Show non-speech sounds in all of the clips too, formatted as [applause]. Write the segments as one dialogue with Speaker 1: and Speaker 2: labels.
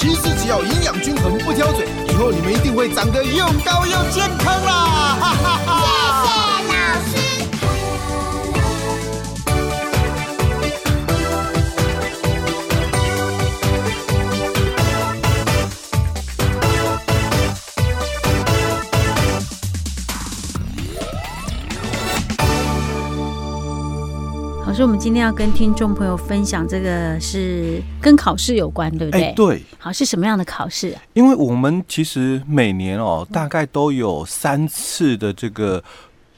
Speaker 1: 其实只要营养均衡，不挑嘴，以后你们一定会长得又高又健康啦！哈哈哈。
Speaker 2: 谢谢老
Speaker 3: 师。师，我们今天要跟听众朋友分享这个是跟考试有关，对不对？
Speaker 1: 哎，对。
Speaker 3: 好，是什么样的考试啊？
Speaker 1: 因为我们其实每年哦，大概都有三次的这个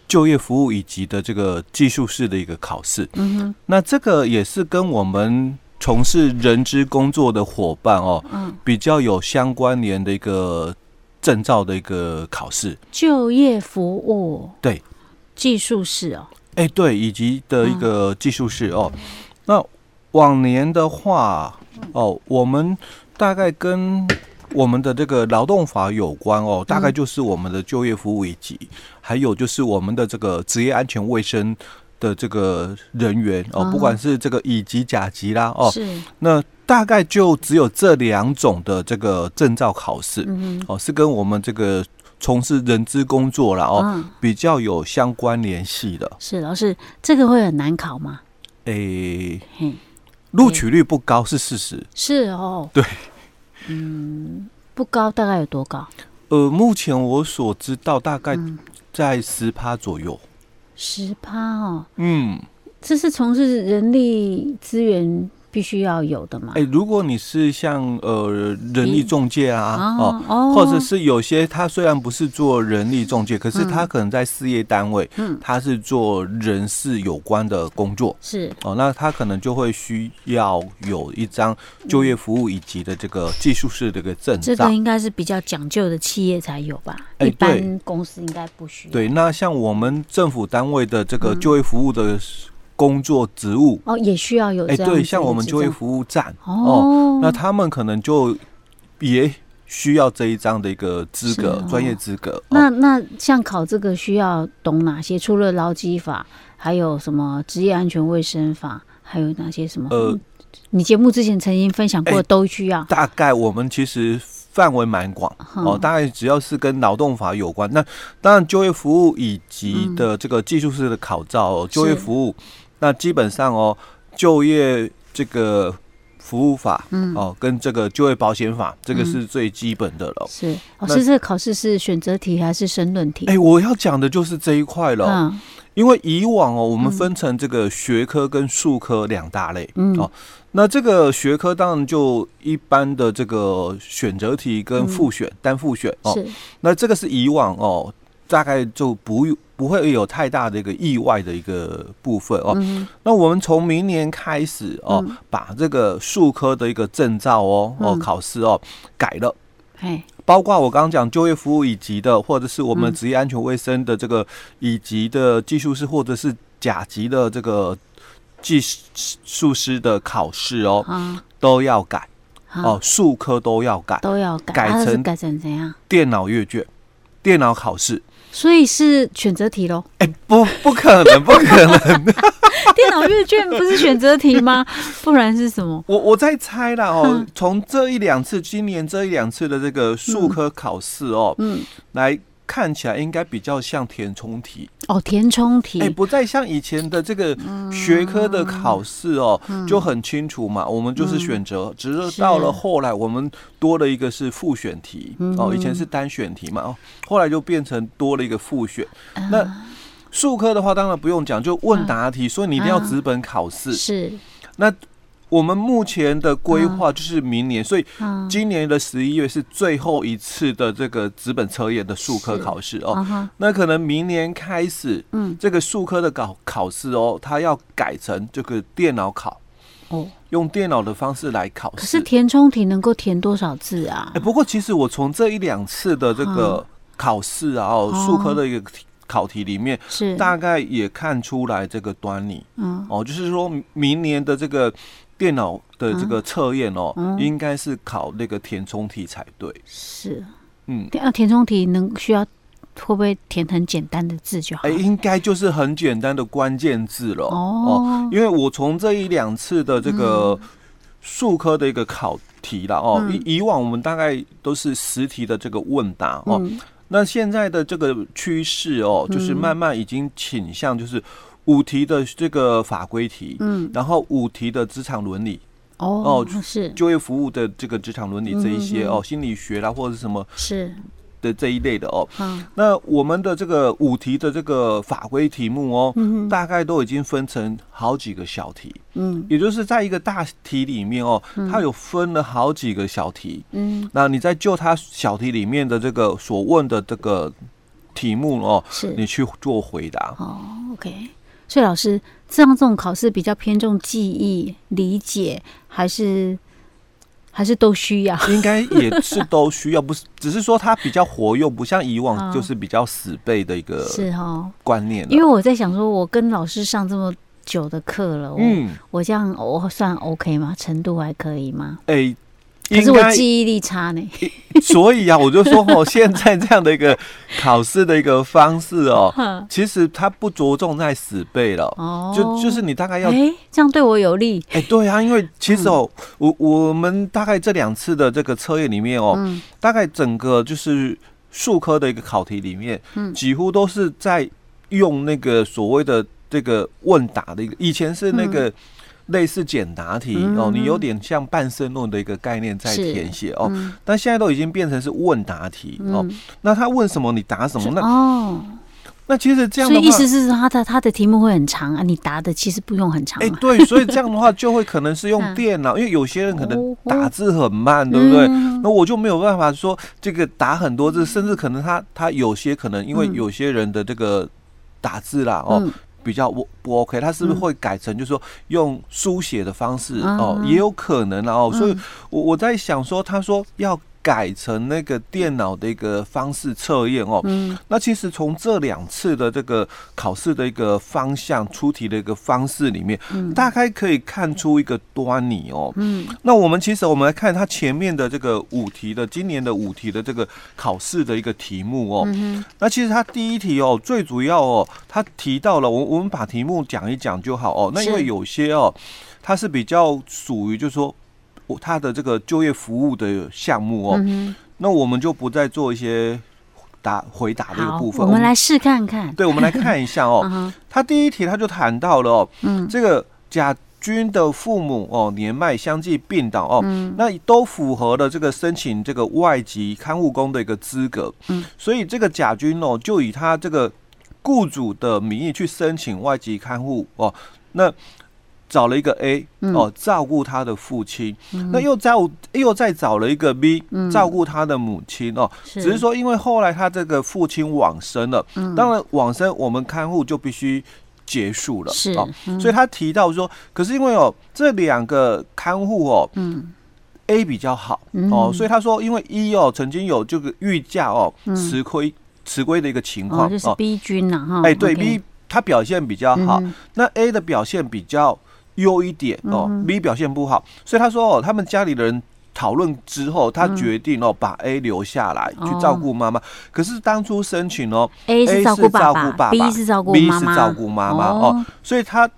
Speaker 1: 就业服务以及的这个技术士的一个考试。嗯哼。那这个也是跟我们从事人资工作的伙伴哦，嗯，比较有相关联的一个证照的一个考试。
Speaker 3: 就业服务。
Speaker 1: 对。
Speaker 3: 技术士哦。
Speaker 1: 哎，对，以及的一个技术士哦。那往年的话哦，我们大概跟我们的这个劳动法有关哦，大概就是我们的就业服务以及还有就是我们的这个职业安全卫生的这个人员哦，不管是这个乙级、甲级啦哦，是。那大概就只有这两种的这个证照考试，哦，是跟我们这个。从事人资工作了哦，比较有相关联系的。
Speaker 3: 是老师，这个会很难考吗？
Speaker 1: 诶，录取率不高是事实。
Speaker 3: 是哦，
Speaker 1: 对，
Speaker 3: 嗯，不高，大概有多高？
Speaker 1: 呃，目前我所知道，大概在十趴左右。
Speaker 3: 十趴哦，
Speaker 1: 嗯，
Speaker 3: 这是从事人力资源。必须要有的嘛？
Speaker 1: 哎，如果你是像呃人力中介啊，哦，或者是有些他虽然不是做人力中介，可是他可能在事业单位，嗯，他是做人事有关的工作，是哦，那他可能就会需要有一张就业服务以及的这个技术式的一个证照。
Speaker 3: 这个应该是比较讲究的企业才有吧？一般公司应该不需要。
Speaker 1: 对，那像我们政府单位的这个就业服务的。工作职务
Speaker 3: 哦，也需要有哎，
Speaker 1: 对，像我们就业服务站哦，那他们可能就也需要这一张的一个资格，专业资格。
Speaker 3: 那那像考这个需要懂哪些？除了劳基法，还有什么职业安全卫生法？还有哪些什么？呃，你节目之前曾经分享过，都需要。
Speaker 1: 大概我们其实范围蛮广哦，大概只要是跟劳动法有关，那当然就业服务以及的这个技术式的考照，就业服务。那基本上哦，就业这个服务法，嗯，哦，跟这个就业保险法，这个是最基本的了。
Speaker 3: 是，老师，这个考试是选择题还是申论题？
Speaker 1: 哎，我要讲的就是这一块了。嗯，因为以往哦，我们分成这个学科跟术科两大类。嗯，哦，那这个学科当然就一般的这个选择题跟复选单复选哦。是，那这个是以往哦。大概就不不会有太大的一个意外的一个部分哦。嗯、那我们从明年开始哦，嗯、把这个术科的一个证照哦哦考试哦改了。嘿。包括我刚刚讲就业服务以及的，或者是我们职业安全卫生的这个乙级的技术师，或者是甲级的这个技术师的考试哦，嗯、都要改。哦，术科都要改，
Speaker 3: 都要改，
Speaker 1: 改成
Speaker 3: 改成怎样？
Speaker 1: 电脑阅卷，电脑考试。
Speaker 3: 所以是选择题喽？
Speaker 1: 哎、欸，不，不可能，[laughs] 不可能！[laughs]
Speaker 3: 电脑阅卷不是选择题吗？[laughs] 不然是什么？
Speaker 1: 我我在猜啦哦，从这一两次，今年这一两次的这个数科考试哦，嗯，来。看起来应该比较像填充题。
Speaker 3: 哦，填充题。
Speaker 1: 哎，不再像以前的这个学科的考试哦，就很清楚嘛。我们就是选择，只是到了后来，我们多了一个是复选题哦，以前是单选题嘛哦，后来就变成多了一个复选。那数科的话，当然不用讲，就问答题，所以你一定要纸本考试。
Speaker 3: 是。
Speaker 1: 那。我们目前的规划就是明年，所以今年的十一月是最后一次的这个纸本测验的数科考试哦。那可能明年开始，嗯，这个数科的考考试哦，它要改成这个电脑考哦，用电脑的方式来考试。
Speaker 3: 可是填充题能够填多少字啊？
Speaker 1: 哎，不过其实我从这一两次的这个考试啊，哦，术科的一个考题里面，是。大概也看出来这个端倪。嗯，哦，就是说明年的这个电脑的这个测验哦，应该是考那个填充题才对。
Speaker 3: 是，嗯，那填充题能需要。会不会填很简单的字就好？
Speaker 1: 哎，应该就是很简单的关键字了哦。因为我从这一两次的这个数科的一个考题了哦，以以往我们大概都是十题的这个问答哦。那现在的这个趋势哦，就是慢慢已经倾向就是五题的这个法规题，嗯，然后五题的职场伦理。
Speaker 3: 哦，是。
Speaker 1: 就业服务的这个职场伦理这一些哦，心理学啦或者是什么
Speaker 3: 是。
Speaker 1: 的这一类的哦，那我们的这个五题的这个法规题目哦，大概都已经分成好几个小题，嗯，也就是在一个大题里面哦，它有分了好几个小题，嗯，那你在就它小题里面的这个所问的这个题目哦，是。你去做回答。
Speaker 3: 哦，OK，所以老师，这样这种考试比较偏重记忆理解还是？还是都需要，
Speaker 1: 应该也是都需要，不是，只是说它比较活用，不像以往就是比较死背的一个是哈观念。
Speaker 3: 因为我在想说，我跟老师上这么久的课了，嗯，我这样我算 OK 吗？程度还可以吗？哎、欸。可是我记忆力差呢，[laughs]
Speaker 1: 所以啊，我就说哦，[laughs] 现在这样的一个考试的一个方式哦，[laughs] 其实它不着重在死背了，哦，就就是你大概要，哎，
Speaker 3: 这样对我有利，
Speaker 1: 哎，对啊，因为其实哦，我我们大概这两次的这个测验里面哦，大概整个就是数科的一个考题里面，嗯，几乎都是在用那个所谓的这个问答的一个，以前是那个。类似简答题哦，你有点像半申论的一个概念在填写哦，但现在都已经变成是问答题哦。那他问什么你答什么？那哦，那其实这样的话，
Speaker 3: 意思是他的他的题目会很长啊，你答的其实不用很长。
Speaker 1: 哎，对，所以这样的话就会可能是用 [laughs] 电脑，因为有些人可能打字很慢，对不对？那我就没有办法说这个打很多字，甚至可能他他有些可能因为有些人的这个打字啦哦。比较不不 OK，他是不是会改成就是说用书写的方式哦，也有可能哦，所以我我在想说，他说要。改成那个电脑的一个方式测验哦，嗯，那其实从这两次的这个考试的一个方向出题的一个方式里面，嗯，大概可以看出一个端倪哦，嗯，那我们其实我们来看它前面的这个五题的今年的五题的这个考试的一个题目哦，嗯，那其实它第一题哦，最主要哦，它提到了我我们把题目讲一讲就好哦，那因为有些哦，它是比较属于就是说。他的这个就业服务的项目哦，嗯、那我们就不再做一些答回答这个部分。
Speaker 3: 我们来试看看。
Speaker 1: 对，我们来看一下哦。[laughs] 他第一题他就谈到了哦，嗯，这个甲军的父母哦年迈相继病倒哦，嗯、那都符合了这个申请这个外籍看护工的一个资格。嗯，所以这个甲军哦就以他这个雇主的名义去申请外籍看护哦，那。找了一个 A 哦，照顾他的父亲，嗯、那又照又再找了一个 B，照顾他的母亲哦。只是说，因为后来他这个父亲往生了，嗯、当然往生我们看护就必须结束了，是哦。嗯、所以他提到说，可是因为哦这两个看护哦，嗯，A 比较好哦，所以他说，因为一哦曾经有这个预假哦吃亏吃亏的一个情况，
Speaker 3: 哦，就是 B 君呐哈。
Speaker 1: 哎，对 B 他表现比较好，嗯、那 A 的表现比较。优一点哦，B 表现不好，所以他说哦，他们家里的人讨论之后，他决定哦，把 A 留下来去照顾妈妈。可是当初申请哦，A 是照顾爸爸，B 是照顾妈妈，B 是照顾妈妈哦，所以他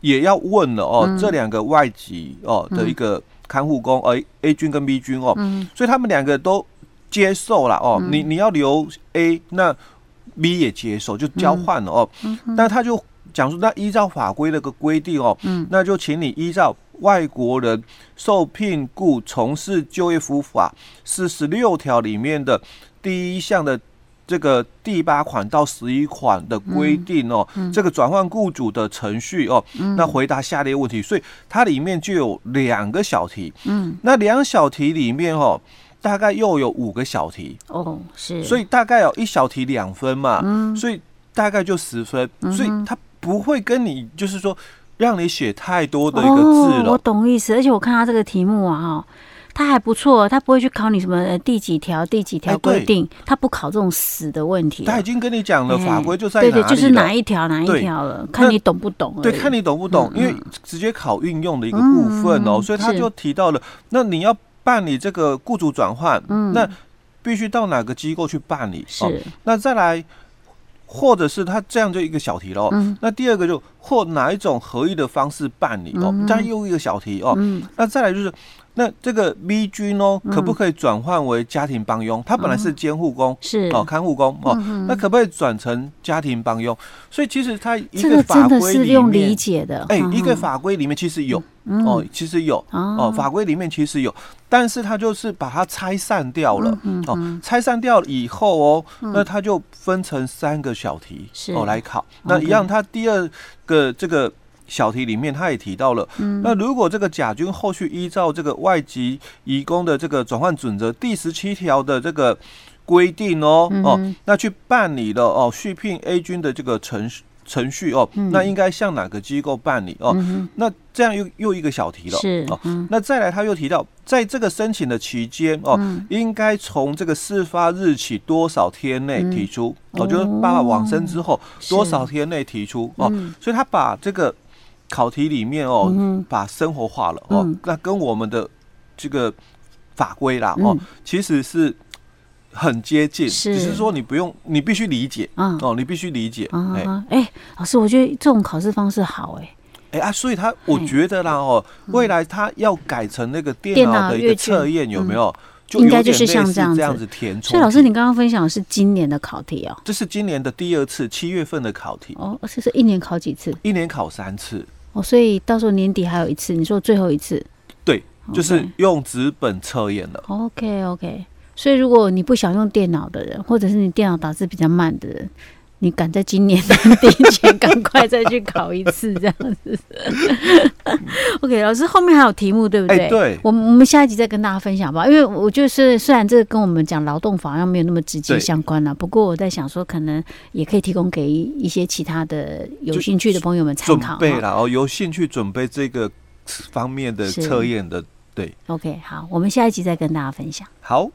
Speaker 1: 也要问了哦，这两个外籍哦的一个看护工，而 A 君跟 B 君哦，所以他们两个都接受了哦，你你要留 A，那 B 也接受，就交换了哦，但他就。讲说，那依照法规的个规定哦，嗯，那就请你依照外国人受聘雇从事就业服务法四十六条里面的第一项的这个第八款到十一款的规定哦，嗯嗯、这个转换雇主的程序哦，嗯、那回答下列问题，所以它里面就有两个小题，嗯，那两小题里面哦，大概又有五个小题
Speaker 3: 哦，是，
Speaker 1: 所以大概有一小题两分嘛，嗯，所以大概就十分，所以它。不会跟你就是说让你写太多的一个字了。
Speaker 3: 哦、我懂意思，而且我看他这个题目啊，哈。他还不错，他不会去考你什么第几条、第几条规定，他不考这种死的问题。
Speaker 1: 他已经跟你讲了，法规就在
Speaker 3: 对对，就是哪一条哪一条了，看你懂不懂。
Speaker 1: 对，看你懂不懂，因为直接考运用的一个部分哦，所以他就提到了，那你要办理这个雇主转换，那必须到哪个机构去办理？是，那再来，或者是他这样就一个小题喽。那第二个就或哪一种合意的方式办理哦，这样又一个小题哦。那再来就是。那这个 B 君哦，可不可以转换为家庭帮佣？他本来是监护工，是哦，看护工哦，那可不可以转成家庭帮佣？所以其实他一个法规里面，用理解的，哎，一个法规里面其实有哦，其实有哦，法规里面其实有，但是他就是把它拆散掉了哦，拆散掉以后哦，那他就分成三个小题哦来考。那一样，他第二个这个。小题里面，他也提到了，嗯、那如果这个甲军后续依照这个外籍移工的这个转换准则第十七条的这个规定哦、嗯、哦，那去办理了哦续聘 A 军的这个程序程序哦，嗯、那应该向哪个机构办理哦？嗯、那这样又又一个小题了是哦。嗯、那再来他又提到，在这个申请的期间哦，嗯、应该从这个事发日起多少天内提出？嗯、哦，就是爸爸往生之后多少天内提出是哦？所以他把这个。考题里面哦，嗯、把生活化了哦，嗯、那跟我们的这个法规啦哦，嗯、其实是很接近，是只是说你不用，你必须理解、嗯、哦，你必须理解。哎、嗯欸，
Speaker 3: 老师，我觉得这种考试方式好哎、欸，哎、欸、啊，所以他我觉得啦哦，欸、未来他要改成那个电脑的一个测验有没有？应该就是像这样这样子填充。所以老师，你刚刚分享的是今年的考题哦，
Speaker 1: 这是今年的第二次七月份的考题
Speaker 3: 哦，这是一年考几次？
Speaker 1: 一年考三次。
Speaker 3: 哦，所以到时候年底还有一次，你说最后一次？
Speaker 1: 对，就是用纸本测验了。
Speaker 3: OK OK，所以如果你不想用电脑的人，或者是你电脑打字比较慢的人，你赶在今年年底前赶快再去考一次，这样子。[laughs] OK，老师后面还有题目，对不对？欸、对。我们我们下一集再跟大家分享吧。因为我觉得是虽然这个跟我们讲劳动法好像没有那么直接相关了，对不过我在想说，可能也可以提供给一些其他的有兴趣的朋友们参考。
Speaker 1: 准备了哦，有兴趣准备这个方面的测验的，对。
Speaker 3: OK，好，我们下一集再跟大家分享。
Speaker 1: 好。